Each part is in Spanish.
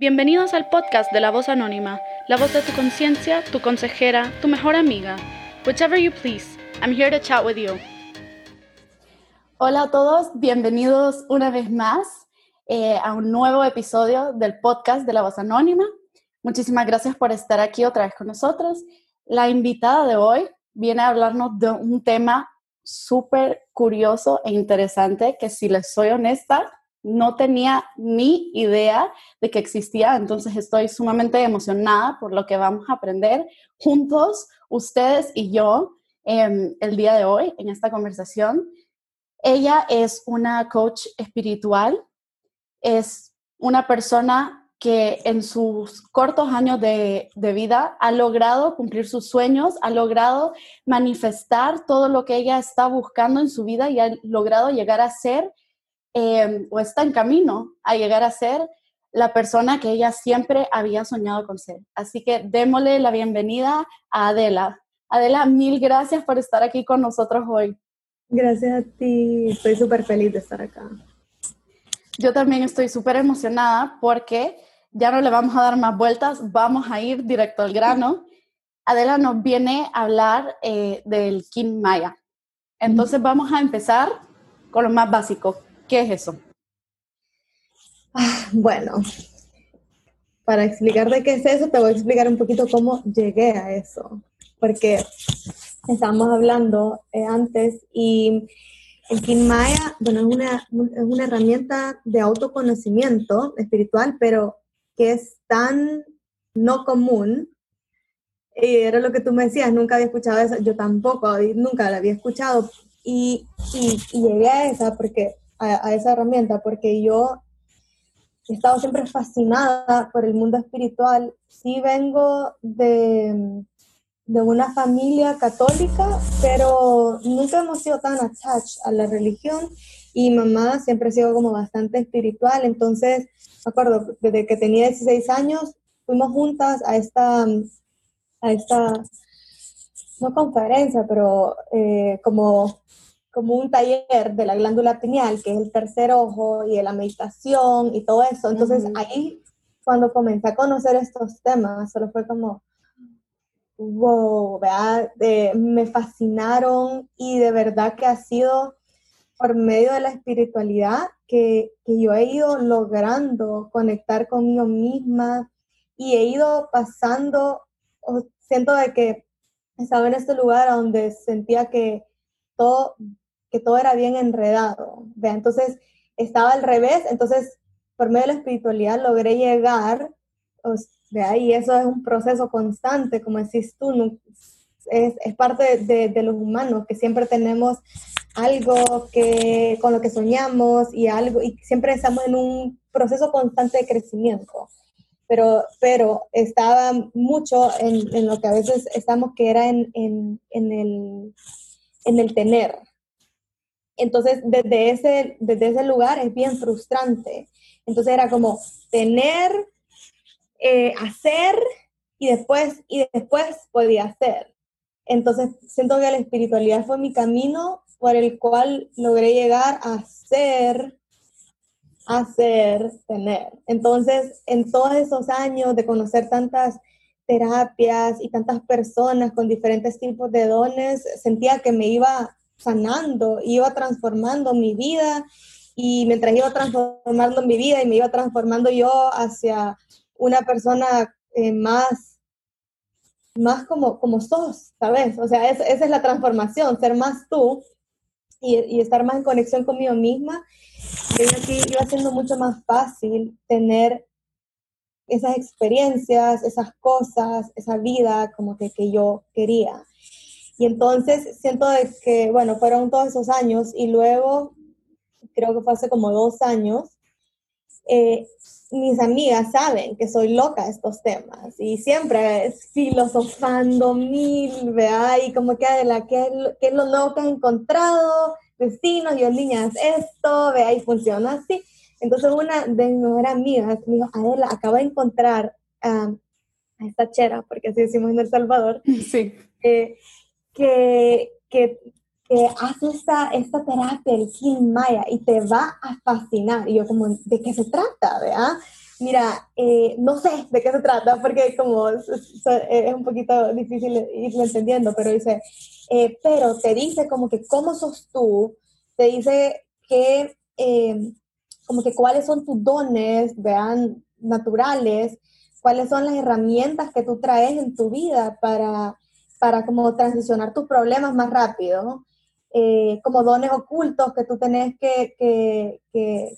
Bienvenidos al podcast de La Voz Anónima, la voz de tu conciencia, tu consejera, tu mejor amiga. Whichever you please, I'm here to chat with you. Hola a todos, bienvenidos una vez más eh, a un nuevo episodio del podcast de La Voz Anónima. Muchísimas gracias por estar aquí otra vez con nosotros. La invitada de hoy viene a hablarnos de un tema súper curioso e interesante que si les soy honesta, no tenía ni idea de que existía, entonces estoy sumamente emocionada por lo que vamos a aprender juntos, ustedes y yo, em, el día de hoy en esta conversación. Ella es una coach espiritual, es una persona que en sus cortos años de, vida ha logrado cumplir sus sueños, ha logrado manifestar todo lo que ella está buscando en su vida y ha logrado llegar a ser, em, o está en camino a llegar a ser la persona que ella siempre había soñado con ser. Así que démosle la bienvenida a Adela. Adela, mil gracias por estar aquí con nosotros hoy. Gracias a ti, estoy súper feliz de estar acá. Yo también estoy súper emocionada porque ya no le vamos a dar más vueltas, vamos a ir directo al grano. Adela nos viene a hablar eh, del Kin Maya. Entonces vamos a empezar con lo más básico. ¿Qué es eso? Ah, bueno, para explicar de qué es eso, te voy a explicar un poquito cómo llegué a eso. Porque estábamos hablando eh, antes y el Kin Maya, bueno, es una, es una herramienta de autoconocimiento espiritual, pero que es tan no común. Y era lo que tú me decías, nunca había escuchado eso, yo tampoco, nunca la había escuchado. Y, y, llegué a esa, porque, a, esa herramienta porque yo he estado siempre fascinada por el mundo espiritual. Sí vengo de, de una familia católica, pero nunca hemos sido tan attached a la religión y mamá siempre ha sido como bastante espiritual, entonces me acuerdo, desde que tenía 16 años, fuimos juntas a esta, a esta no conferencia, pero eh, como, como un taller de la glándula pineal, que es el tercer ojo y de la meditación y todo eso. Entonces ahí, cuando comencé a conocer estos temas, solo fue como, wow, ¿verdad? me fascinaron y de verdad que ha sido por medio de la espiritualidad que, yo he ido logrando conectar conmigo misma y he ido pasando, siento de que estaba en este lugar donde sentía que todo, que todo era bien enredado. Entonces estaba al revés, entonces por medio de la espiritualidad logré llegar, y eso es un proceso constante, como decís tú, es, es parte de, de, los humanos, que siempre tenemos algo que, con lo que soñamos y algo, y siempre estamos en un proceso constante de crecimiento. Pero, pero estaba mucho en, en lo que a veces estamos, que era en, en, en, el, en el tener. Entonces, desde ese, desde ese lugar es bien frustrante. Entonces era como tener, eh, hacer y después, y después podía hacer. Entonces, siento que la espiritualidad fue mi camino por el cual logré llegar a ser, a ser, tener. Entonces, en todos esos años de conocer tantas terapias y tantas personas con diferentes tipos de dones, sentía que me iba sanando, iba transformando mi vida y mientras iba transformando mi vida y me iba transformando yo hacia una persona eh, más más como, como sos, ¿sabes? O sea, esa es la transformación, ser más tú, y, estar más en conexión conmigo misma, creo que iba siendo mucho más fácil tener esas experiencias, esas cosas, esa vida como que, que yo quería. Y entonces siento de que, bueno, fueron todos esos años y luego, creo que fue hace como dos años, eh, mis amigas saben que soy loca de estos temas y siempre filosofando mil, vea, y como que la ¿qué, ¿qué, es lo nuevo que has encontrado? Vecinos, yo niñas, esto, vea, y funciona así. Entonces una de mis mejores amigas me dijo, Adela, acabo de encontrar a esta chera, porque así decimos en El Salvador, sí. Eh, que, que que hace esta, esta terapia, el Kin Maya, y te va a fascinar. Y yo como, ¿de qué se trata? ¿verdad? Mira, eh, no sé de qué se trata, porque como es, un poquito difícil irlo entendiendo, pero dice, eh, pero te dice como que cómo sos tú, te dice que, eh, como que cuáles son tus dones, vean, naturales, cuáles son las herramientas que tú traes en tu vida para, para como transicionar tus problemas más rápido, como dones ocultos que tú tenés que, que, que,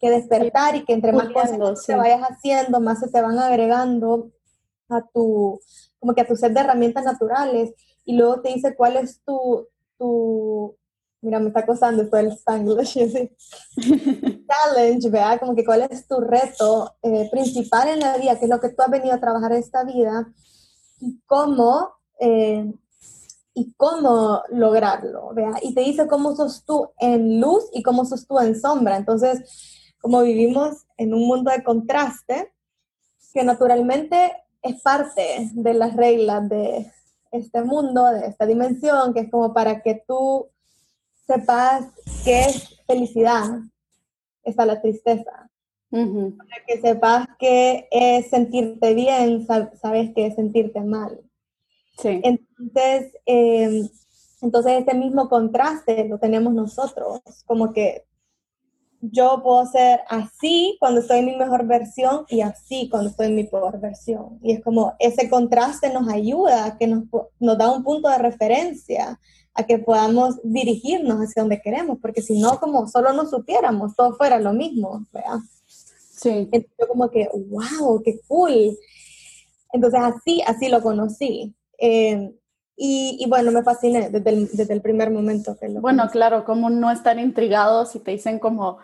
que despertar y que entre más cosas te vayas haciendo, más se te van agregando a tu, como que a tu set de herramientas naturales. Y luego te dice cuál es tu, tu mira, me está costando esto del Spanglish, challenge, ¿verdad? Como que cuál es tu reto eh, principal en la vida, qué es lo que tú has venido a trabajar esta vida y cómo, eh, y cómo lograrlo, ¿verdad? Y te dice cómo sos tú en luz y cómo sos tú en sombra. Entonces, como vivimos en un mundo de contraste, que naturalmente es parte de las reglas de este mundo, de esta dimensión, que es como para que tú sepas qué es felicidad, está la tristeza. Para que sepas qué es sentirte bien, sabes qué es sentirte mal. Sí. Entonces, em, entonces, este mismo contraste lo tenemos nosotros, como que yo puedo ser así cuando estoy en mi mejor versión y así cuando estoy en mi peor versión. Y es como ese contraste nos ayuda, que nos, nos da un punto de referencia a que podamos dirigirnos hacia donde queremos, porque si no, como solo nos supiéramos, todo fuera lo mismo, ¿verdad? Sí. Entonces yo como que, wow, qué cool. Entonces así, así lo conocí. Eh, y, bueno, me fasciné desde el, desde el primer momento que lo Bueno, claro, como no estar intrigados y te dicen como,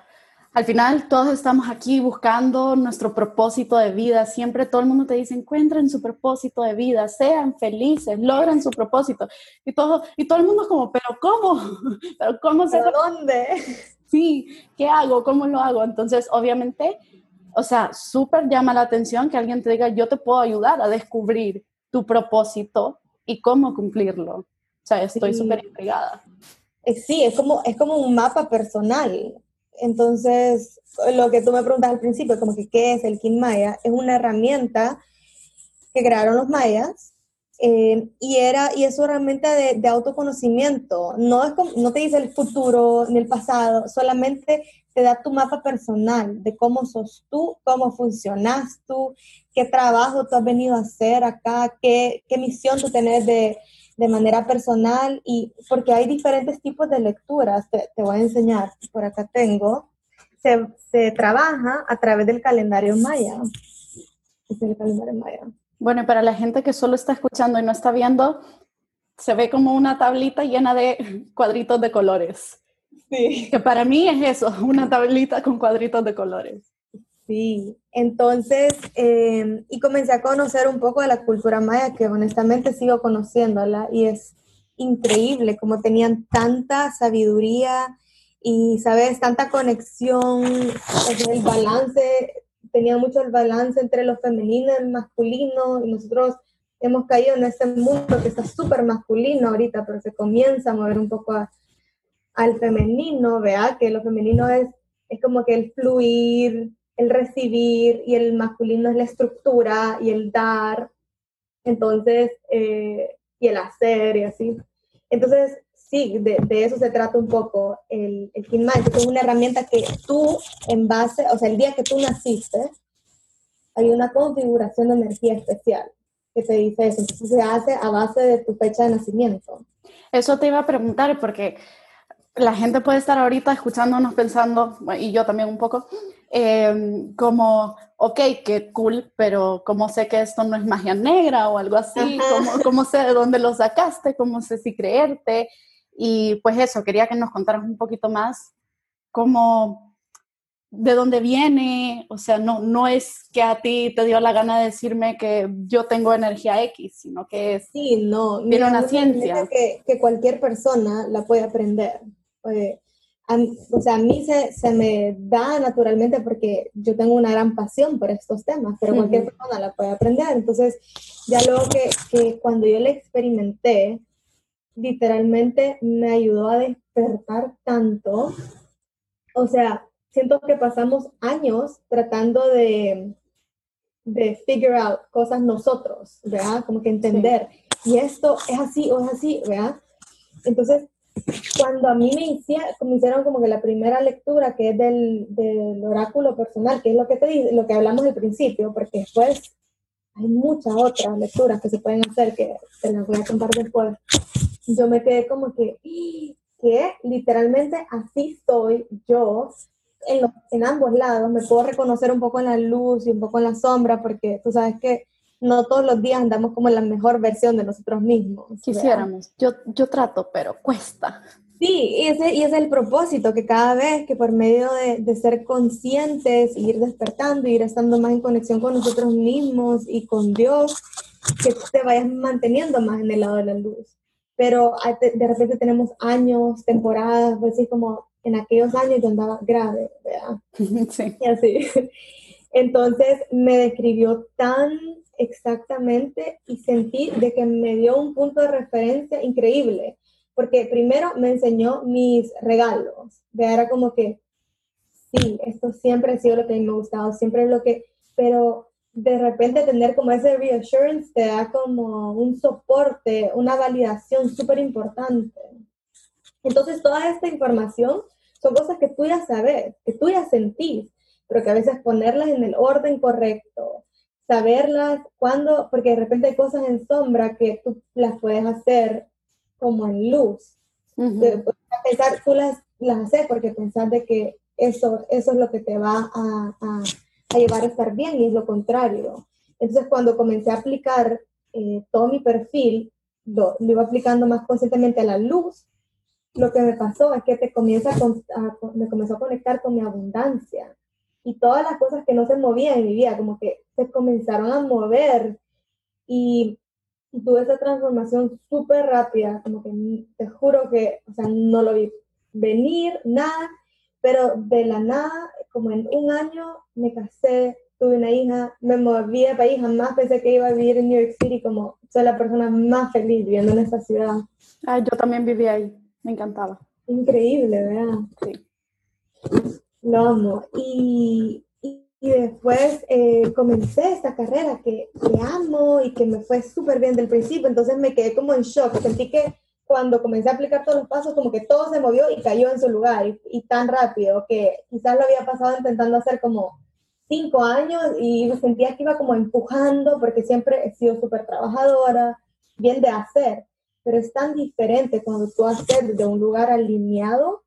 al final todos estamos aquí buscando nuestro propósito de vida. Siempre todo el mundo te dice, encuentren su propósito de vida, sean felices, logren su propósito. Y todo, y todo el mundo es como, pero ¿cómo? ¿Pero cómo se... dónde? Sí, ¿qué hago? ¿Cómo lo hago? Entonces, obviamente, o sea, súper llama la atención que alguien te diga, yo te puedo ayudar a descubrir tu propósito y cómo cumplirlo. O sea, estoy súper intrigada. Eh, sí, es como, es como un mapa personal. Entonces, lo que tú me preguntas al principio, como que qué es el Kin Maya, es una herramienta que crearon los mayas eh, y, era, y es una herramienta de, de, autoconocimiento. No, es como, no te dice el futuro ni el pasado, solamente te da tu mapa personal de cómo sos tú, cómo funcionas tú, qué trabajo tú has venido a hacer acá, qué, qué misión tú tenés de, de, manera personal, y porque hay diferentes tipos de lecturas, te, te voy a enseñar, por acá tengo, se, se, trabaja a través del calendario maya. Bueno, para la gente que solo está escuchando y no está viendo, se ve como una tablita llena de cuadritos de colores. Sí. Que para mí es eso, una tablita con cuadritos de colores. Sí, entonces, em, y comencé a conocer un poco de la cultura maya, que honestamente sigo conociéndola, y es increíble como tenían tanta sabiduría y, ¿sabes?, tanta conexión, el balance, tenía mucho el balance entre lo femenino y el masculino, y nosotros hemos caído en ese mundo que está súper masculino ahorita, pero se comienza a mover un poco a, al femenino, vea que lo femenino es, es como que el fluir, el recibir y el masculino es la estructura y el dar, entonces, eh, y el hacer y así. Entonces, sí, de, de, eso se trata un poco el, el que es una herramienta que tú, en base, o sea, el día que tú naciste, hay una configuración de energía especial que te dice eso. Se hace a base de tu fecha de nacimiento. Eso te iba a preguntar porque la gente puede estar ahorita escuchándonos pensando, y yo también un poco, em, como, ok, qué cool, pero ¿cómo sé que esto no es magia negra o algo así? ¿Cómo, ¿Cómo, sé de dónde lo sacaste? ¿Cómo sé si creerte? Y pues eso, quería que nos contaras un poquito más cómo, de dónde viene, o sea, no, no es que a ti te dio la gana de decirme que yo tengo energía X, sino que es sí, no, mira, una ciencia. Que, que cualquier persona la puede aprender o sea, a mí se, se, me da naturalmente porque yo tengo una gran pasión por estos temas, pero cualquier persona la puede aprender. Entonces, ya luego que, que cuando yo le experimenté, literalmente me ayudó a despertar tanto. O sea, siento que pasamos años tratando de, de figure out cosas nosotros, ¿verdad? Como que entender. Y esto es así o es así, ¿verdad? Entonces, cuando a mí me hicieron, me hicieron como que la primera lectura, que es del, del, oráculo personal, que es lo que te lo que hablamos al principio, porque después hay muchas otras lecturas que se pueden hacer que te las voy a contar después. Yo me quedé como que, que literalmente así estoy yo en, en ambos lados. Me puedo reconocer un poco en la luz y un poco en la sombra, porque tú sabes que no todos los días andamos como en la mejor versión de nosotros mismos. Quisiéramos. Yo, yo trato, pero cuesta. Sí, y ese, y ese es el propósito, que cada vez que por medio de, de ser conscientes, ir despertando, ir estando más en conexión con nosotros mismos y con Dios, que te vayas manteniendo más en el lado de la luz. Pero de repente tenemos años, temporadas, pues así como en aquellos años yo andaba grave, ¿verdad? Sí. Y así. Entonces me describió tan exactamente y sentí de que me dio un punto de referencia increíble, porque primero me enseñó mis regalos, de era como que, sí, esto siempre ha sido lo que me ha gustado, siempre es lo que, pero de repente tener como ese reassurance te da como un soporte, una validación súper importante. Entonces toda esta información son cosas que tú ya sabes, que tú ya sentís, pero que a veces ponerlas en el orden correcto, saberlas cuando, porque de repente hay cosas en sombra que tú las puedes hacer como en luz. pensar, tú las, las haces porque pensás de que eso, eso es lo que te va a, a, llevar a estar bien y es lo contrario. Entonces cuando comencé a aplicar eh, todo mi perfil, lo, lo, iba aplicando más conscientemente a la luz, lo que me pasó es que te comienza a, me comenzó a conectar con mi abundancia y todas las cosas que no se movían en mi vida, como que se comenzaron a mover y, tuve esa transformación súper rápida, como que te juro que, o sea, no lo vi venir, nada, pero de la nada, como en un año me casé, tuve una hija, me moví de país, jamás pensé que iba a vivir en New York City, como soy la persona más feliz viviendo en esta ciudad. Ah, yo también viví ahí, me encantaba. Increíble, ¿verdad? Sí. Lo amo. Y, y después eh, comencé esta carrera que, que, amo y que me fue súper bien del principio, entonces me quedé como en shock. Sentí que cuando comencé a aplicar todos los pasos, como que todo se movió y cayó en su lugar y, y tan rápido que quizás lo había pasado intentando hacer como cinco años y sentía que iba como empujando porque siempre he sido súper trabajadora, bien de hacer, pero es tan diferente cuando tú haces desde un lugar alineado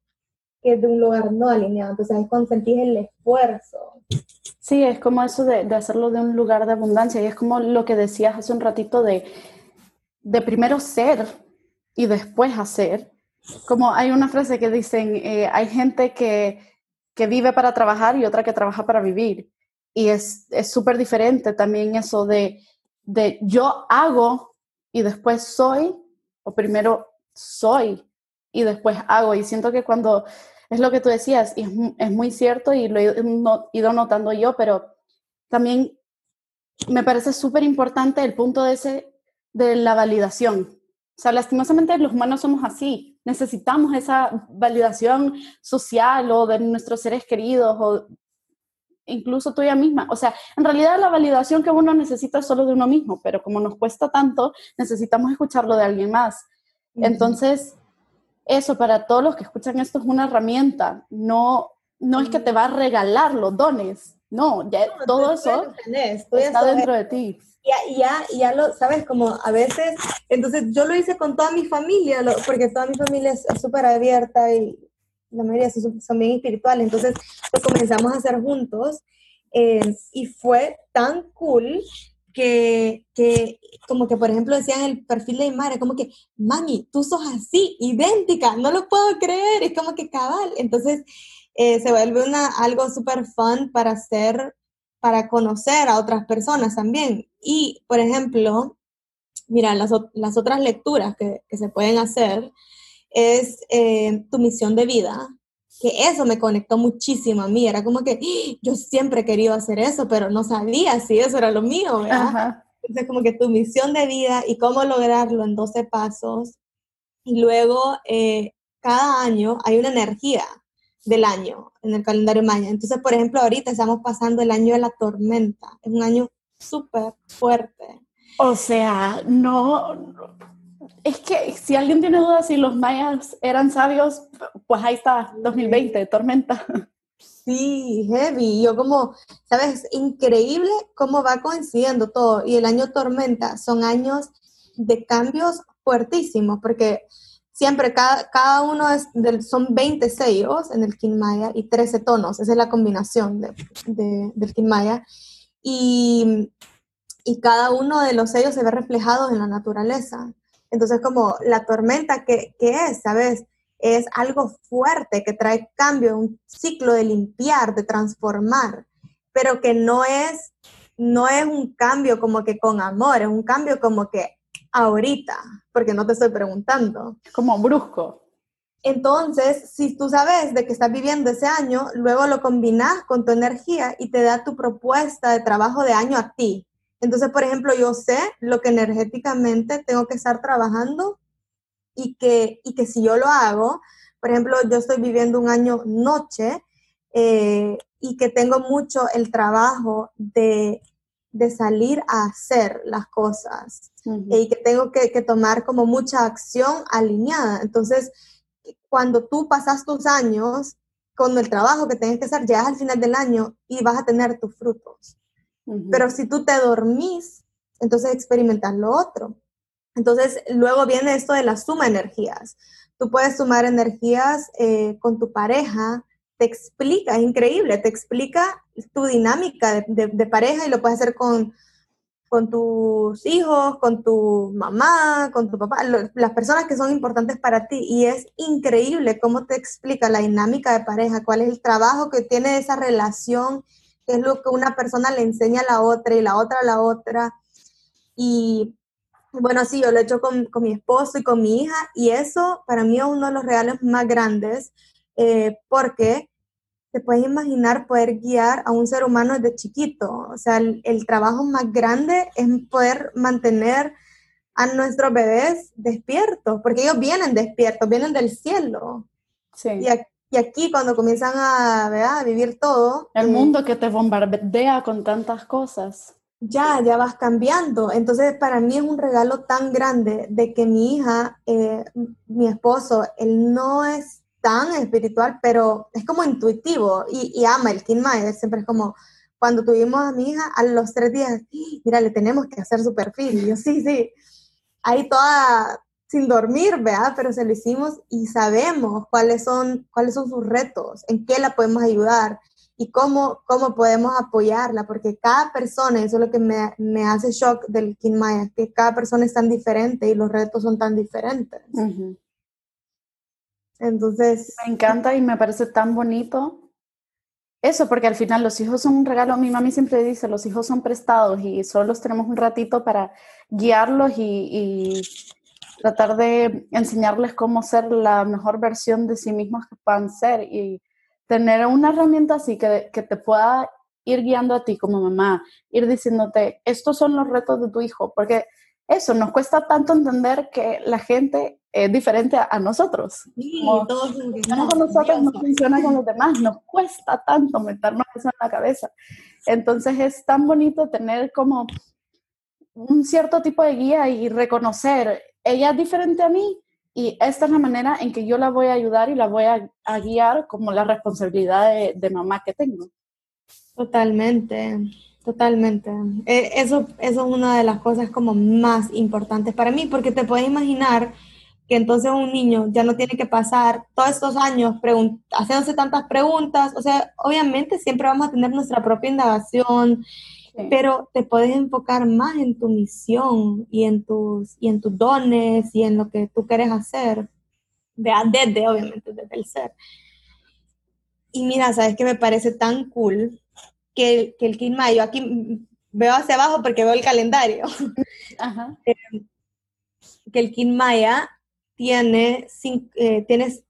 de un lugar no alineado. Entonces es cuando sentís el esfuerzo. Sí, es como eso de, de, hacerlo de un lugar de abundancia y es como lo que decías hace un ratito de, de primero ser y después hacer. Como hay una frase que dicen, eh, hay gente que, que vive para trabajar y otra que trabaja para vivir. Y es súper diferente también eso de, de yo hago y después soy, o primero soy y después hago. Y siento que cuando es lo que tú decías, y es, muy cierto y lo he ido notando yo, pero también me parece súper importante el punto de, ese, de la validación. O sea, lastimosamente los humanos somos así. Necesitamos esa validación social o de nuestros seres queridos o incluso tuya misma. O sea, en realidad la validación que uno necesita es solo de uno mismo, pero como nos cuesta tanto, necesitamos escucharlo de alguien más. Entonces, eso para todos los que escuchan esto es una herramienta, no, no es que te va a regalar los dones, no, ya todo eso está dentro de ti. Ya, ya, ya lo, sabes, como a veces, entonces yo lo hice con toda mi familia, porque toda mi familia es súper abierta y la mayoría son, son, bien espirituales, entonces lo comenzamos a hacer juntos eh, y fue tan cool que, que, como que, por ejemplo, decían el perfil de mi madre, como que, mami, tú sos así, idéntica, no lo puedo creer, es como que cabal. Entonces, eh, se vuelve una, algo súper fun para hacer, para conocer a otras personas también. Y, por ejemplo, mira, las, las otras lecturas que, que, se pueden hacer es eh, tu misión de vida, que eso me conectó muchísimo a mí. Era como que ¡Ah! yo siempre he querido hacer eso, pero no sabía si eso era lo mío, ¿verdad? Entonces, como que tu misión de vida y cómo lograrlo en 12 pasos. Y luego, eh, cada año hay una energía del año en el calendario maya. Entonces, por ejemplo, ahorita estamos pasando el año de la tormenta. Es un año súper fuerte. O sea, no, es que si alguien tiene dudas si los mayas eran sabios, pues ahí está, 2020, tormenta. Sí, heavy. Yo como, sabes, increíble cómo va coincidiendo todo. Y el año tormenta son años de cambios fuertísimos, porque siempre cada, cada uno son 20 sellos en el Maya y 13 tonos. Esa es la combinación de, de, del Maya. Y, y cada uno de los sellos se ve reflejado en la naturaleza. Entonces, como la tormenta, ¿qué, es? ¿Sabes? Es algo fuerte que trae cambio, un ciclo de limpiar, de transformar, pero que no es, no es un cambio como que con amor, es un cambio como que ahorita, porque no te estoy preguntando. Como brusco. Entonces, si tú sabes de que estás viviendo ese año, luego lo combinas con tu energía y te da tu propuesta de trabajo de año a ti. Entonces, por ejemplo, yo sé lo que energéticamente tengo que estar trabajando y que, y que si yo lo hago, por ejemplo, yo estoy viviendo un año noche eh, y que tengo mucho el trabajo de, salir a hacer las cosas y que tengo que, que, tomar como mucha acción alineada. Entonces, cuando tú pasas tus años con el trabajo que tienes que hacer, llegas al final del año y vas a tener tus frutos. Pero si tú te dormís, entonces experimentas lo otro. Entonces, luego viene esto de la suma energías. Tú puedes sumar energías eh, con tu pareja, te explica, es increíble, te explica tu dinámica de, pareja y lo puedes hacer con, con tus hijos, con tu mamá, con tu papá, las personas que son importantes para ti. Y es increíble cómo te explica la dinámica de pareja, cuál es el trabajo que tiene esa relación es lo que una persona le enseña a la otra y la otra a la otra. Y bueno, sí, yo lo he hecho con, mi esposo y con mi hija y eso para mí es uno de los regalos más grandes eh, porque te puedes imaginar poder guiar a un ser humano desde chiquito. O sea, el, trabajo más grande es poder mantener a nuestros bebés despiertos, porque ellos vienen despiertos, vienen del cielo. Sí. Y y aquí cuando comienzan a, vivir todo... El eh, mundo que te bombardea con tantas cosas. Ya, ya vas cambiando. Entonces, para mí es un regalo tan grande de que mi hija, eh, mi esposo, él no es tan espiritual, pero es como intuitivo y, ama el King Siempre es como, cuando tuvimos a mi hija, a los tres días, mira, le tenemos que hacer su perfil. Y yo, sí, sí. Ahí toda sin dormir, ¿verdad? Pero se lo hicimos y sabemos cuáles son, cuáles son sus retos, en qué la podemos ayudar y cómo, cómo podemos apoyarla, porque cada persona, eso es lo que me, me hace shock del Maya, que cada persona es tan diferente y los retos son tan diferentes. Entonces... Me encanta y me parece tan bonito eso, porque al final los hijos son un regalo. Mi mami siempre dice, los hijos son prestados y solo tenemos un ratito para guiarlos y tratar de enseñarles cómo ser la mejor versión de sí mismos que puedan ser y tener una herramienta así que, que te pueda ir guiando a ti como mamá, ir diciéndote, estos son los retos de tu hijo, porque eso, nos cuesta tanto entender que la gente es diferente a, nosotros. Sí, todos con nosotros no funciona con los demás, nos cuesta tanto meternos eso en la cabeza. Entonces es tan bonito tener como un cierto tipo de guía y reconocer ella es diferente a mí y esta es la manera en que yo la voy a ayudar y la voy a, guiar como la responsabilidad de, mamá que tengo. Totalmente, totalmente. E, eso, eso es una de las cosas como más importantes para mí, porque te puedes imaginar que entonces un niño ya no tiene que pasar todos estos años haciéndose tantas preguntas. O sea, obviamente siempre vamos a tener nuestra propia indagación pero te puedes enfocar más en tu misión y en tus, y en tus dones y en lo que tú quieres hacer, desde, obviamente, desde el ser. Y mira, ¿sabes qué me parece tan cool? Que, que el Mayo, aquí veo hacia abajo porque veo el calendario, eh, que el Maya tiene, eh, tienes,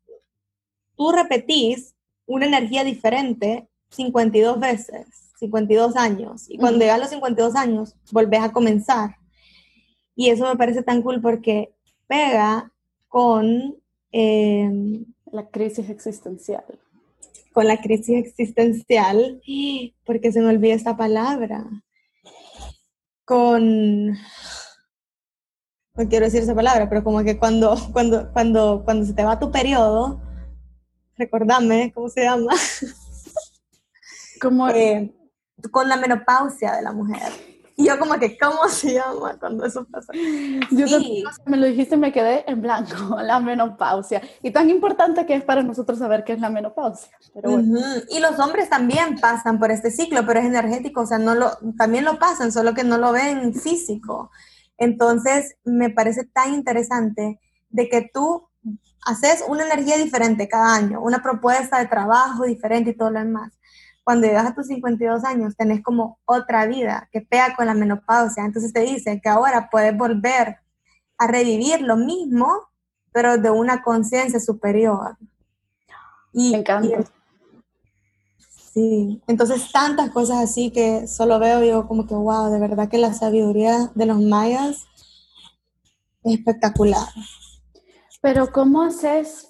tú repetís una energía diferente 52 veces 52 años. Y cuando llegas a los 52 años, volvés a comenzar. Y eso me parece tan cool porque pega con... Em, la crisis existencial. con la crisis existencial, porque se me olvida esta palabra, con, no quiero decir esa palabra, pero como que cuando, cuando, cuando, cuando se te va tu periodo, recordame, ¿cómo se llama? Como, eh, con la menopausia de la mujer. Y yo como que, ¿cómo se llama cuando eso pasa? Yo sí. me lo dijiste y me quedé en blanco, la menopausia. Y tan importante que es para nosotros saber qué es la menopausia. Pero bueno. Y los hombres también pasan por este ciclo, pero es energético, o sea, no lo, también lo pasan, solo que no lo ven físico. Entonces, me parece tan interesante de que tú haces una energía diferente cada año, una propuesta de trabajo diferente y todo lo demás cuando llegas a tus 52 años tenés como otra vida que pega con la menopausia. Entonces te dice que ahora puedes volver a revivir lo mismo, pero de una conciencia superior. Y, Me encanta. sí, entonces tantas cosas así que solo veo y digo como que, wow, de verdad que la sabiduría de los mayas es espectacular. Pero ¿cómo haces?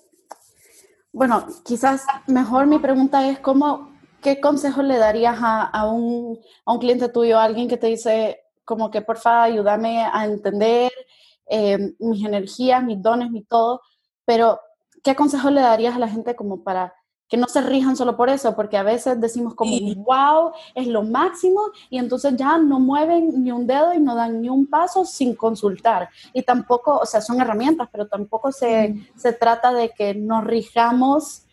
Bueno, quizás mejor mi pregunta es cómo ¿qué consejo le darías a, un, cliente tuyo, a alguien que te dice como que porfa ayúdame a entender eh, mis energías, mis dones, mi todo, pero ¿qué consejo le darías a la gente como para que no se rijan solo por eso? Porque a veces decimos como, wow, es lo máximo y entonces ya no mueven ni un dedo y no dan ni un paso sin consultar. Y tampoco, o sea, son herramientas, pero tampoco se, se trata de que nos rijamos,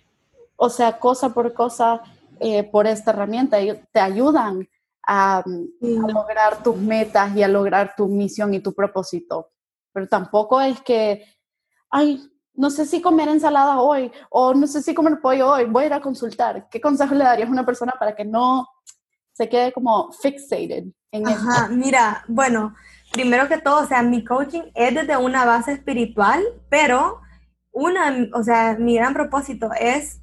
o sea, cosa por cosa eh, por esta herramienta. Te ayudan a, lograr tus metas y a lograr tu misión y tu propósito. Pero tampoco es que, ay, no sé si comer ensalada hoy o no sé si comer pollo hoy, voy a ir a consultar. ¿Qué consejo le darías a una persona para que no se quede como fixated en Ajá, mira, bueno, primero que todo, o sea, mi coaching es desde una base espiritual, pero una, o sea, mi gran propósito es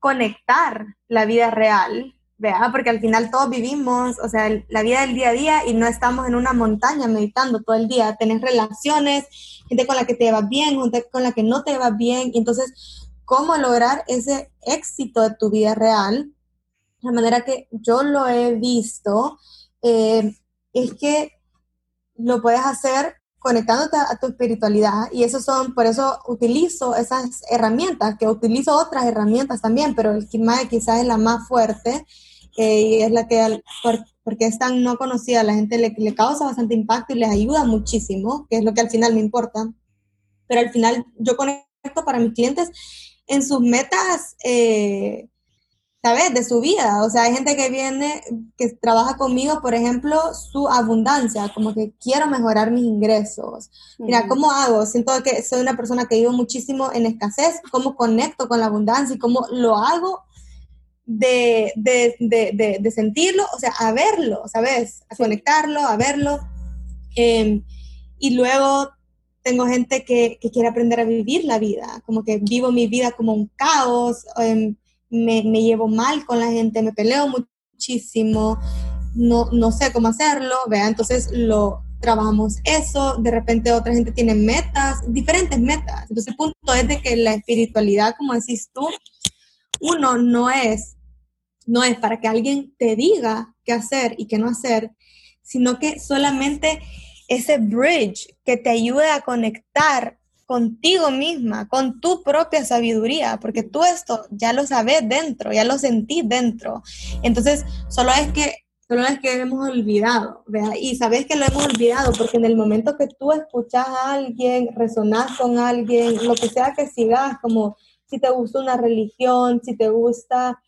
conectar la vida real, ¿verdad? Porque al final todos vivimos, o sea, la vida del día a día y no estamos en una montaña meditando todo el día. Tenés relaciones, gente con la que te llevas bien, gente con la que no te llevas bien. Entonces, ¿cómo lograr ese éxito de tu vida real? La manera que yo lo he visto eh, es que lo puedes hacer conectándote a, tu espiritualidad y eso son, por eso utilizo esas herramientas, que utilizo otras herramientas también, pero el Kimae quizás es la más fuerte eh, y es la que, porque es tan no conocida, la gente le, le causa bastante impacto y les ayuda muchísimo, que es lo que al final me importa. Pero al final yo conecto para mis clientes en sus metas eh, ¿sabes? De su vida. O sea, hay gente que viene, que trabaja conmigo, por ejemplo, su abundancia, como que quiero mejorar mis ingresos. Mira, ¿cómo hago? Siento que soy una persona que vivo muchísimo en escasez, ¿cómo conecto con la abundancia y cómo lo hago? De, de, de, de sentirlo, o sea, a verlo, ¿sabes? A conectarlo, a verlo. Em, y luego tengo gente que, que, quiere aprender a vivir la vida, como que vivo mi vida como un caos, eh, me, llevo mal con la gente, me peleo muchísimo, no, no sé cómo hacerlo, vea, entonces lo trabajamos eso, de repente otra gente tiene metas, diferentes metas. Entonces el punto es de que la espiritualidad, como decís tú, uno no es, no es para que alguien te diga qué hacer y qué no hacer, sino que solamente ese bridge que te ayude a conectar contigo misma, con tu propia sabiduría, porque tú esto ya lo sabes dentro, ya lo sentís dentro. Entonces, solo es que solo es que hemos olvidado, ¿vea? Y sabes que lo hemos olvidado porque en el momento que tú escuchas a alguien, resonás con alguien, lo que sea que sigas, como si te gusta una religión, si te gusta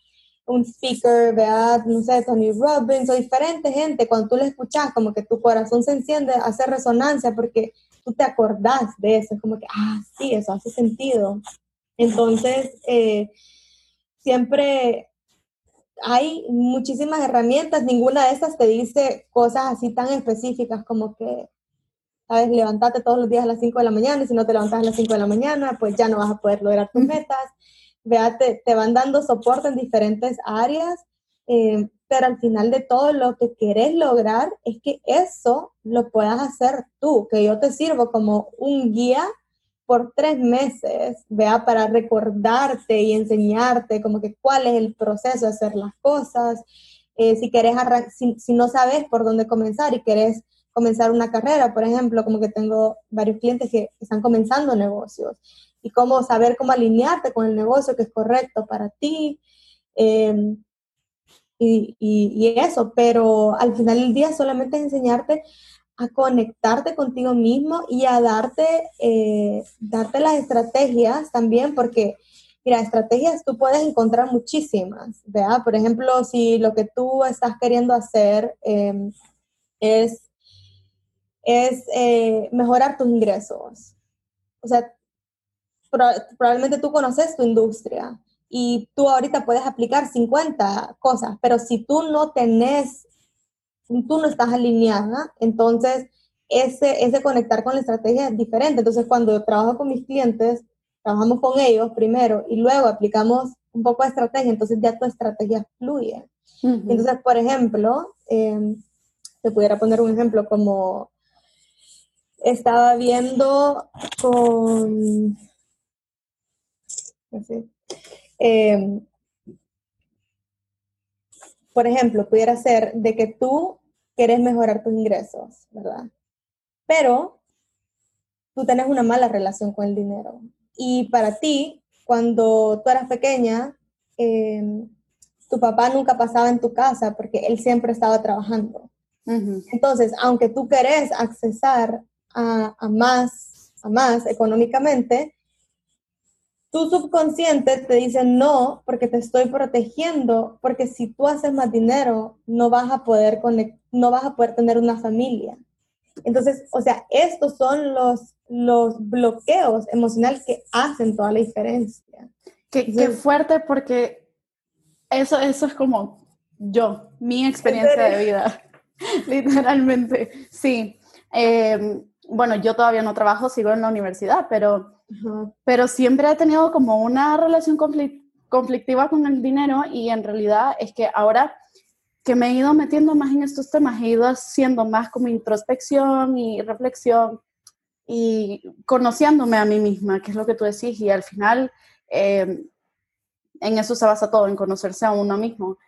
un speaker, vea, no sé, Tony Robbins o diferente gente, cuando tú le escuchas, como que tu corazón se enciende, hace resonancia porque tú te acordás de eso, es como que, ah, sí, eso hace sentido. Entonces, eh, siempre hay muchísimas herramientas, ninguna de estas te dice cosas así tan específicas como que, sabes, levantarte todos los días a las 5 de la mañana y si no te levantas a las 5 de la mañana, pues ya no vas a poder lograr tus metas. Vea, te, van dando soporte en diferentes áreas. Eh, pero al final de todo lo que querés lograr es que eso lo puedas hacer tú, que yo te sirvo como un guía por tres meses, vea, para recordarte y enseñarte como que cuál es el proceso de hacer las cosas. Eh, si querés, si, si no sabes por dónde comenzar y querés comenzar una carrera, por ejemplo, como que tengo varios clientes que están comenzando negocios y cómo saber cómo alinearte con el negocio que es correcto para ti. Em, y, eso, pero al final del día solamente enseñarte a conectarte contigo mismo y a darte, eh, darte las estrategias también, porque, mira, estrategias tú puedes encontrar muchísimas, ¿verdad? Por ejemplo, si lo que tú estás queriendo hacer em, es, es eh, mejorar tus ingresos. O sea, probablemente tú conoces tu industria y tú ahorita puedes aplicar 50 cosas, pero si tú no tenés tú no estás alineada, entonces ese, ese conectar con la estrategia es diferente. Entonces, cuando yo trabajo con mis clientes, trabajamos con ellos primero y luego aplicamos un poco de estrategia, entonces ya tu estrategia fluye. Entonces, por ejemplo, eh, te pudiera poner un ejemplo como estaba viendo con... Eh, por ejemplo, pudiera ser de que tú quieres mejorar tus ingresos, ¿verdad? Pero tú tienes una mala relación con el dinero. Y para ti, cuando tú eras pequeña, em, tu papá nunca pasaba en tu casa porque él siempre estaba trabajando. Entonces, aunque tú querés accesar a, a, más, a más económicamente, tu subconsciente te dice no porque te estoy protegiendo, porque si tú haces más dinero, no vas a poder no vas a poder tener una familia. Entonces, o sea, estos son los, los bloqueos emocionales que hacen toda la diferencia. Qué, qué fuerte porque eso, eso es como yo, mi experiencia de vida, literalmente, sí. Eh, bueno, yo todavía no trabajo, sigo en la universidad, pero pero siempre he tenido como una relación conflictiva con el dinero y en realidad es que ahora que me he ido metiendo más en estos temas, he ido haciendo más como introspección y reflexión y conociéndome a mí misma, que es lo que tú decís, y al final em, en eso se basa todo, en conocerse a uno mismo.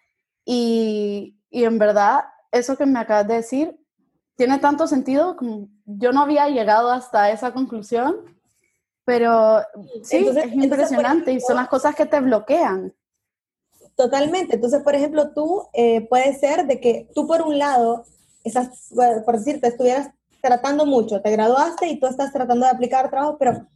Y, y en verdad, eso que me acabas de decir tiene tanto sentido como yo no había llegado hasta esa conclusión pero sí, es impresionante y son las cosas que te bloquean. Totalmente. Entonces, por ejemplo, tú eh, puede ser de que tú por un lado, estás, por decirte, estuvieras tratando mucho, te graduaste y tú estás tratando de aplicar trabajo, pero,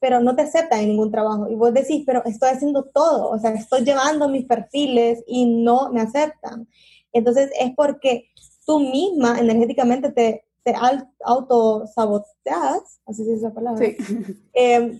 pero no te aceptan en ningún trabajo. Y vos decís, pero estoy haciendo todo, o sea, estoy llevando mis perfiles y no me aceptan. Entonces, es porque tú misma energéticamente te, te autosaboteas, así se dice la palabra, sí. Em,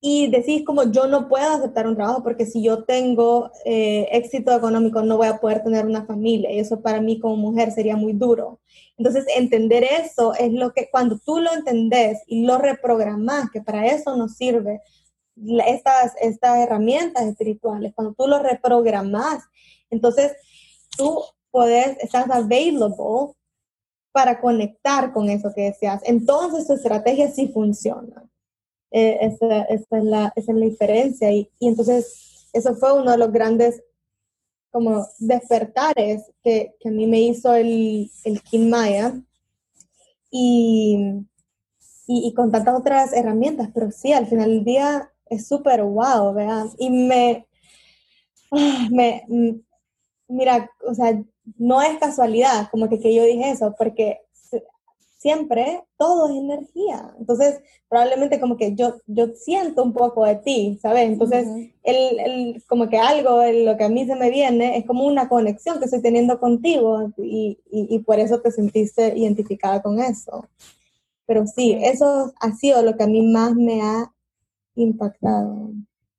y decís como yo no puedo aceptar un trabajo porque si yo tengo eh, éxito económico no voy a poder tener una familia y eso para mí como mujer sería muy duro. Entonces entender eso es lo que cuando tú lo entendés y lo reprogramas, que para eso nos sirve estas, estas herramientas espirituales, cuando tú lo reprogramas, entonces tú puedes, estás available para conectar con eso que deseas. Entonces tu estrategia sí funciona. Eh, esa, es la, es la, diferencia. Y, y, entonces eso fue uno de los grandes como despertares que, que a mí me hizo el, el Kim Maya. Y, y, con tantas otras herramientas, pero sí, al final del día es súper wow, vean. Y me, ah, me, mira, o sea, no es casualidad como que, que yo dije eso, porque siempre todo es energía. Entonces, probablemente como que yo, yo siento un poco de ti, ¿sabes? Entonces, el, el, como que algo, lo que a mí se me viene, es como una conexión que estoy teniendo contigo y, y, y por eso te sentiste identificada con eso. Pero sí, eso ha sido lo que a mí más me ha impactado.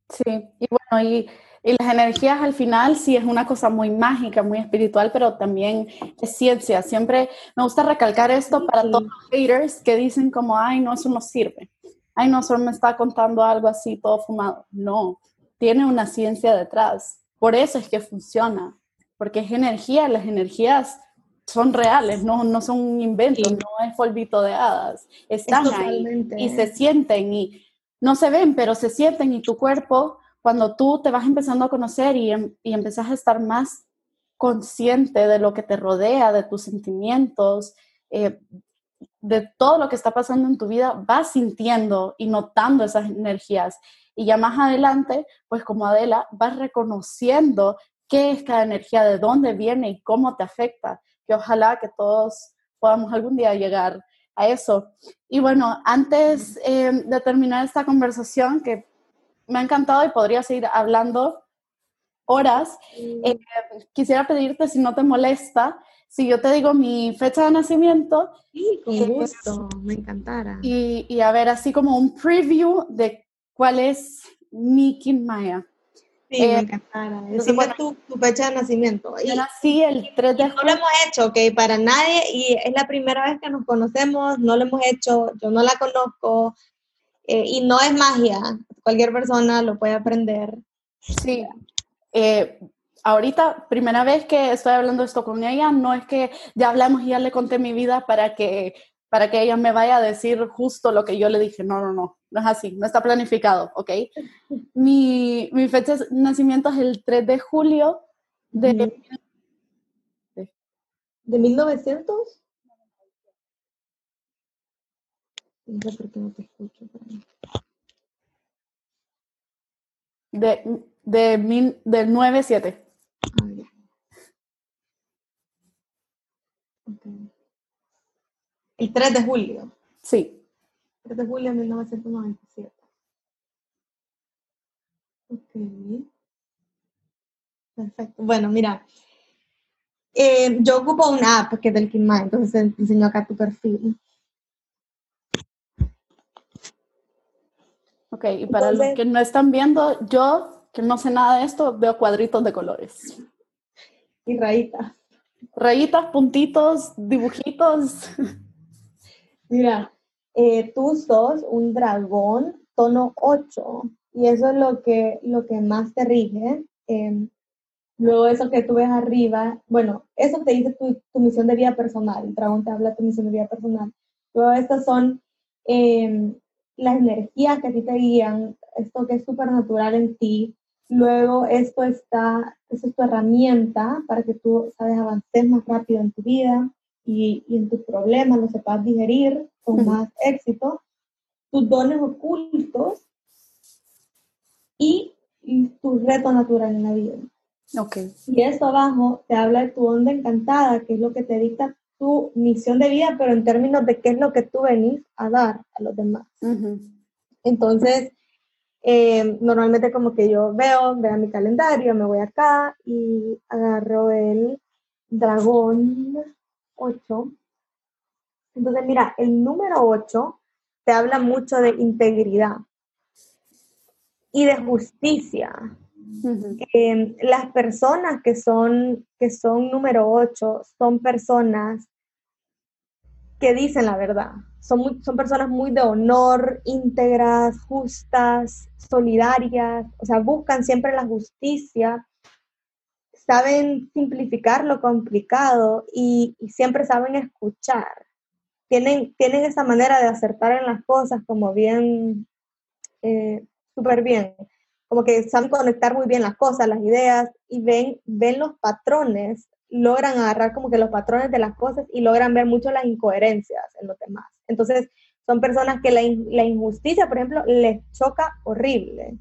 Sí, y bueno, y y las energías al final sí es una cosa muy mágica, muy espiritual, pero también es ciencia. Siempre me gusta recalcar esto para todos los haters que dicen como, ay, no, eso no sirve. Ay, no, solo me está contando algo así, todo fumado. No, tiene una ciencia detrás. Por eso es que funciona, porque es energía, las energías son reales, no, no son un invento, no es polvito de hadas, están ahí y se sienten y no se ven, pero se sienten y tu cuerpo, cuando tú te vas empezando a conocer y, em, y empezás a estar más consciente de lo que te rodea, de tus sentimientos, eh, de todo lo que está pasando en tu vida, vas sintiendo y notando esas energías. Y ya más adelante, pues como Adela, vas reconociendo qué es cada energía, de dónde viene y cómo te afecta. Que ojalá que todos podamos algún día llegar a eso. Y bueno, antes eh, de terminar esta conversación, que me ha encantado y podría seguir hablando horas, eh, quisiera pedirte, si no te molesta, si yo te digo mi fecha de nacimiento. Sí, con gusto, me encantara. Y, y, a ver, así como un preview de cuál es mi Kim Maya. Sí, me eh, encantara. Decime tu, tu, fecha de nacimiento. Yo nací el 3 de julio. No lo hemos hecho, ok, para nadie, y es la primera vez que nos conocemos, no lo hemos hecho, yo no la conozco, eh, y no es magia, cualquier persona lo puede aprender. Sí, eh, ahorita, primera vez que estoy hablando esto con ella, no es que ya hablamos y ya le conté mi vida para que, para que ella me vaya a decir justo lo que yo le dije. No, no, no, no es así, no está planificado, ¿ok? Mi, mi fecha de nacimiento es el 3 de julio de... ¿De, ¿De 1900? No sé por qué no te escucho. De, de mil, del 9-7. El 3 de julio. Sí. 3 de julio de 1997. Ok. Perfecto. Bueno, mira. Eh, yo ocupo una app que es del Kinma, entonces enseño acá tu perfil. Ok, y para los que no están viendo, yo que no sé nada de esto, veo cuadritos de colores. Y rayitas. Rayitas, puntitos, dibujitos. Mira, eh, tú sos un dragón tono 8 y eso es lo que, lo que más te rige. Em, luego eso que tú ves arriba, bueno, eso te dice tu, tu, misión de vida personal, el dragón te habla de tu misión de vida personal. Luego estas son em, las energías que a ti te guían, esto que es súper natural en ti, Luego, esto está, es tu herramienta para que tú, sabes, avances más rápido en tu vida y, y en tus problemas, lo sepas digerir con más éxito. Tus dones ocultos y, tu reto natural en la vida. Okay. Y esto abajo te habla de tu onda encantada, que es lo que te dicta tu misión de vida, pero en términos de qué es lo que tú venís a dar a los demás. Entonces, eh, normalmente como que yo veo, veo mi calendario, me voy acá y agarro el dragón 8. Entonces, mira, el número 8 te habla mucho de integridad y de justicia. Eh, las personas que son, que son número 8 son personas que dicen la verdad, son, son personas muy de honor, íntegras, justas, solidarias, o sea, buscan siempre la justicia, saben simplificar lo complicado y, siempre saben escuchar. Tienen, tienen esa manera de acertar en las cosas como bien, eh, súper bien, como que saben conectar muy bien las cosas, las ideas y ven, ven los patrones logran agarrar como que los patrones de las cosas y logran ver mucho las incoherencias en los demás. Entonces, son personas que la, la injusticia, por ejemplo, les choca horrible.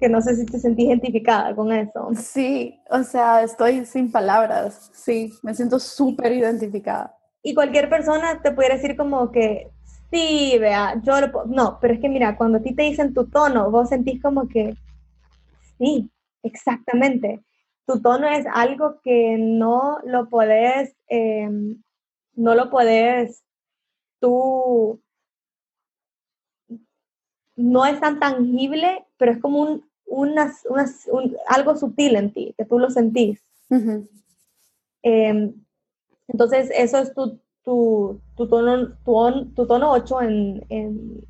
Que no sé si te sentí identificada con eso. Sí, o sea, estoy sin palabras. Sí, me siento súper identificada. Y cualquier persona te pudiera decir como que, sí, vea, yo lo puedo. No, pero es que mira, cuando a ti te dicen tu tono, vos sentís como que, sí, exactamente tu tono es algo que no lo puedes, em, no lo puedes tú, no es tan tangible, pero es como un, algo sutil en ti, que tú lo sentís. Em, entonces, eso es tu, tu, tono, tu, tono 8 en,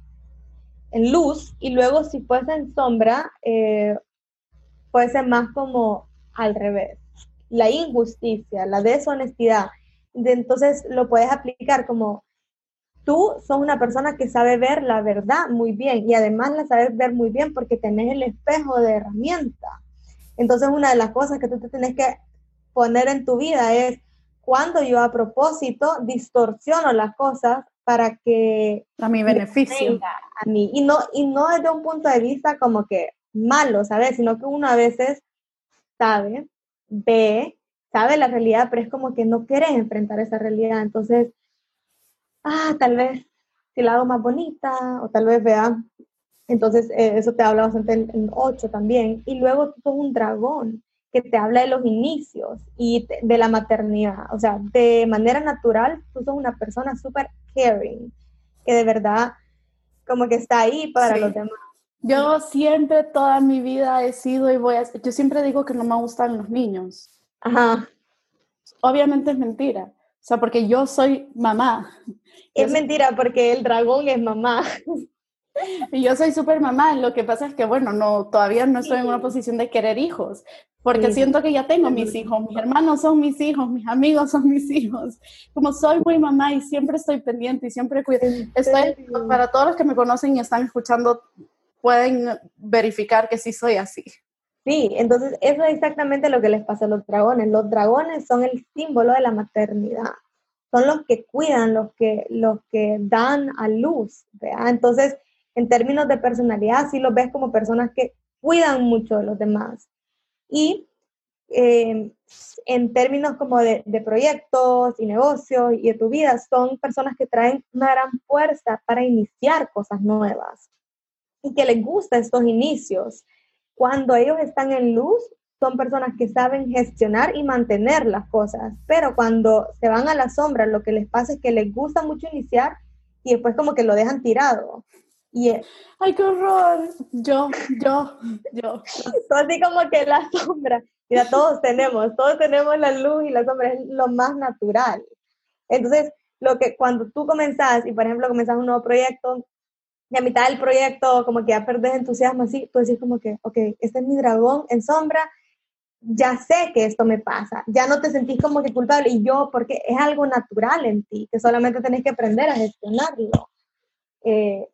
luz, y luego si fuese en sombra, eh, puede ser más como al revés. la injusticia, la deshonestidad. Entonces lo puedes aplicar como tú sos una persona que sabe ver la verdad muy bien y además la sabes ver muy bien porque tenés el espejo de herramienta. Entonces una de las cosas que tú te tienes que poner en tu vida es cuando yo a propósito distorsiono las cosas para que a mi beneficio a mí y no y no desde un punto de vista como que malo, ¿sabes? Sino que uno a veces sabe, ve, sabe la realidad, pero es como que no quiere enfrentar esa realidad. Entonces, ah, tal vez si la hago más bonita, o tal vez vea. Entonces, eh, eso te habla bastante en, 8 también. Y luego tú sos un dragón que te habla de los inicios y de la maternidad. O sea, de manera natural, tú sos una persona súper caring, que de verdad como que está ahí para los demás. Yo siempre, toda mi vida he sido y voy a... Yo siempre digo que no me gustan los niños. Ajá. Obviamente es mentira. O sea, porque yo soy mamá. Es mentira porque el dragón es mamá. Y yo soy súper mamá. Lo que pasa es que, bueno, no, todavía no estoy en una posición de querer hijos. Porque siento que ya tengo mis hijos. Mis hermanos son mis hijos. Mis amigos son mis hijos. Como soy muy mamá y siempre estoy pendiente y siempre cuido. Estoy, para todos los que me conocen y están escuchando pueden verificar que sí soy así. Sí, entonces eso es exactamente lo que les pasa a los dragones. Los dragones son el símbolo de la maternidad. Son los que cuidan, los que, los que dan a luz. Entonces, en términos de personalidad, sí los ves como personas que cuidan mucho de los demás. Y eh, en términos como de, de, proyectos y negocios y de tu vida, son personas que traen una gran fuerza para iniciar cosas nuevas y que les gusta estos inicios. Cuando ellos están en luz, son personas que saben gestionar y mantener las cosas, pero cuando se van a la sombra, lo que les pasa es que les gusta mucho iniciar y después como que lo dejan tirado. Y ¡Ay, qué horror! Yo, yo, yo. así como que la sombra. Mira, todos tenemos, todos tenemos la luz y la sombra, es lo más natural. Entonces, lo que cuando tú comenzás y, por ejemplo, comenzás un nuevo proyecto, y a mitad del proyecto como que ya perdés entusiasmo así, tú decís como que, ok, este es mi dragón en sombra, ya sé que esto me pasa, ya no te sentís como que culpable y yo, porque es algo natural en ti, que solamente tenés que aprender a gestionarlo. Eh,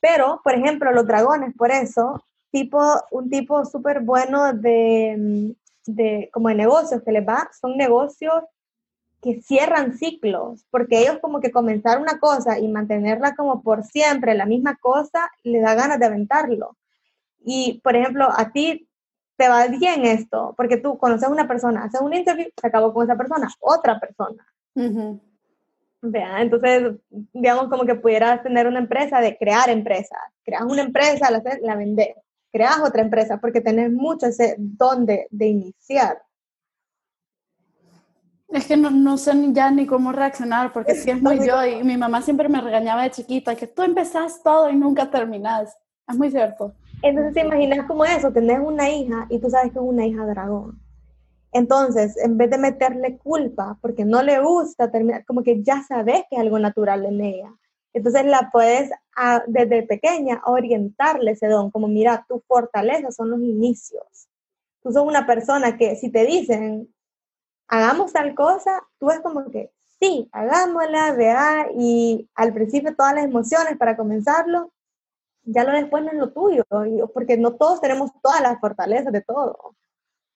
pero, por ejemplo, los dragones, por eso, tipo, un tipo súper bueno de, de, como de negocios que les va, son negocios que cierran ciclos, porque ellos como que comenzar una cosa y mantenerla como por siempre, la misma cosa, le da ganas de aventarlo. Y, por ejemplo, a ti te va bien esto, porque tú conoces a una persona, haces un interview, se acabó con esa persona, otra persona. Vea, entonces, digamos como que pudieras tener una empresa de crear empresas, creas una empresa, la, la vendes, creas otra empresa, porque tenés mucho ese don de iniciar. Es que no, no, sé ya ni cómo reaccionar, porque si es muy yo y mi mamá siempre me regañaba de chiquita, que tú empezás todo y nunca terminás. Es muy cierto. Entonces te imaginas como eso, tenés una hija y tú sabes que es una hija dragón. Entonces, en vez de meterle culpa porque no le gusta terminar, como que ya sabes que es algo natural en ella. Entonces la puedes desde pequeña orientarle ese don, como mira, tu fortaleza son los inicios. Tú sos una persona que si te dicen, hagamos tal cosa, tú es como que, sí, hagámosla, vea, y al principio todas las emociones para comenzarlo, ya lo después no es lo tuyo, porque no todos tenemos todas las fortalezas de todo.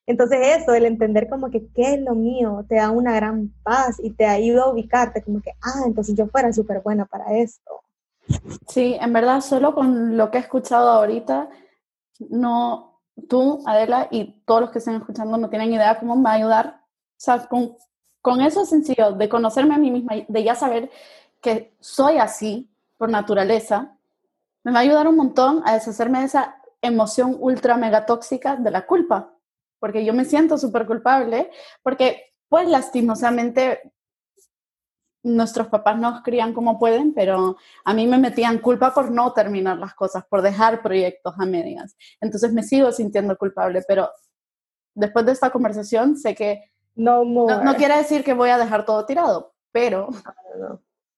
Entonces eso, el entender como que qué es lo mío, te da una gran paz y te ayuda a ubicarte como que, ah, entonces yo fuera súper buena para esto. Sí, en verdad, solo con lo que he escuchado ahorita, no, tú, Adela, y todos los que estén escuchando no tienen idea cómo me va a ayudar. O sea, con, con eso sencillo, de conocerme a mí misma, de ya saber que soy así por naturaleza, me va a ayudar un montón a deshacerme de esa emoción ultra mega tóxica de la culpa, porque yo me siento súper culpable, porque pues lastimosamente nuestros papás nos crían como pueden, pero a mí me metían culpa por no terminar las cosas, por dejar proyectos a medias. Entonces me sigo sintiendo culpable, pero después de esta conversación sé que no, no, quiere decir que voy a dejar todo tirado, pero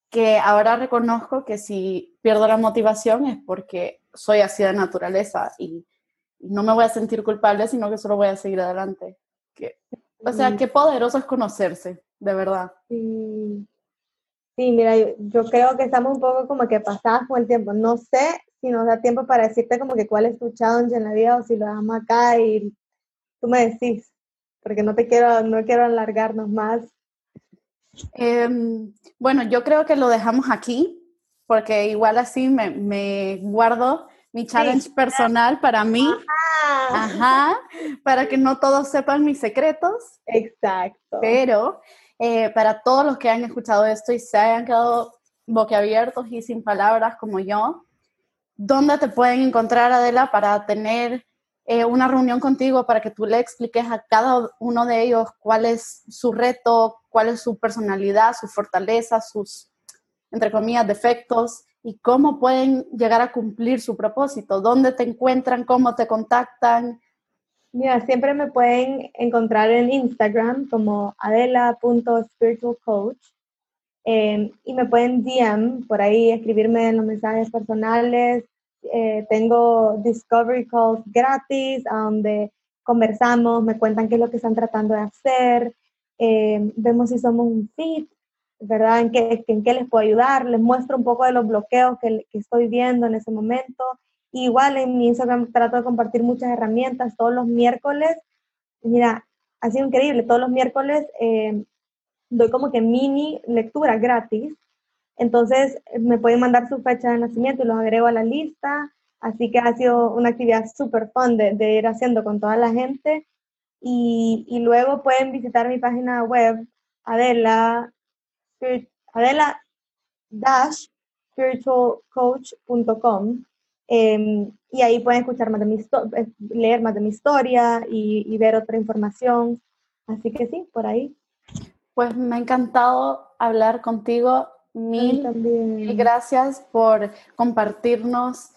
que ahora reconozco que si pierdo la motivación es porque soy así de naturaleza y no me voy a sentir culpable, sino que solo voy a seguir adelante. Que O sea, qué poderoso es conocerse, de verdad. Sí, sí mira, yo, creo que estamos un poco como que pasadas con el tiempo. No sé si nos da tiempo para decirte como que cuál es tu challenge en la vida o si lo dejamos acá y tú me decís, porque no te quiero, no quiero alargarnos más. Em, bueno, yo creo que lo dejamos aquí, porque igual así me, me guardo mi challenge personal para mí. Ajá. Para que no todos sepan mis secretos. Exacto. Pero eh, para todos los que han escuchado esto y se hayan quedado boquiabiertos y sin palabras como yo, ¿dónde te pueden encontrar, Adela, para tener eh, una reunión contigo para que tú le expliques a cada uno de ellos cuál es su reto, cuál es su personalidad, su fortaleza, sus, entre comillas, defectos y cómo pueden llegar a cumplir su propósito, dónde te encuentran, cómo te contactan. Mira, siempre me pueden encontrar en Instagram como adela.spiritualcoach eh, y me pueden DM por ahí, escribirme en los mensajes personales. Eh, tengo discovery calls gratis donde conversamos, me cuentan qué es lo que están tratando de hacer, eh, vemos si somos un fit ¿verdad? ¿En qué, en qué les puedo ayudar? Les muestro un poco de los bloqueos que, que estoy viendo en ese momento. Igual en mi Instagram trato de compartir muchas herramientas todos los miércoles. Mira, ha sido increíble. Todos los miércoles eh, doy como que mini lectura gratis. Entonces me pueden mandar su fecha de nacimiento y los agrego a la lista. Así que ha sido una actividad súper fun de, de, ir haciendo con toda la gente. Y, y luego pueden visitar mi página web, Adela, adela-spiritualcoach.com em, y ahí pueden escuchar más de mi eh, leer más de mi historia y, ver otra información. Así que sí, por ahí. Pues me ha encantado hablar contigo. Mil, mil gracias por compartirnos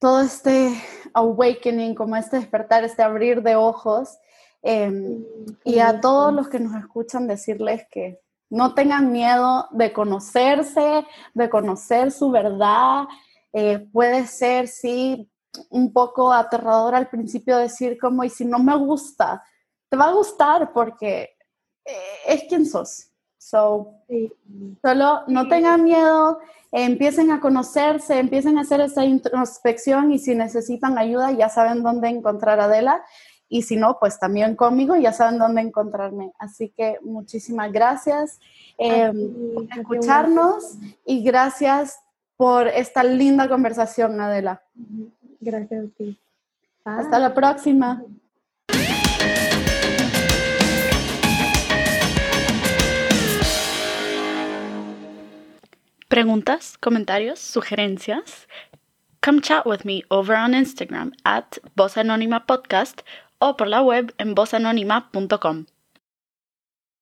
todo este awakening, como este despertar, este abrir de ojos. Em, y a todos los que nos escuchan decirles que no tengan miedo de conocerse, de conocer su verdad. Eh, puede ser, sí, un poco aterrador al principio decir como, y si no me gusta, te va a gustar porque eh, es quien sos. So, solo no tengan miedo, empiecen a conocerse, empiecen a hacer esa introspección y si necesitan ayuda ya saben dónde encontrar a Adela y si no, pues también conmigo, ya saben dónde encontrarme. Así que muchísimas gracias eh, por escucharnos y gracias por esta linda conversación, Adela. Gracias a ti. Hasta la próxima. Preguntas, comentarios, sugerencias. Come chat with me over on Instagram at Voz Anónima Podcast o por la web en vozanónima.com.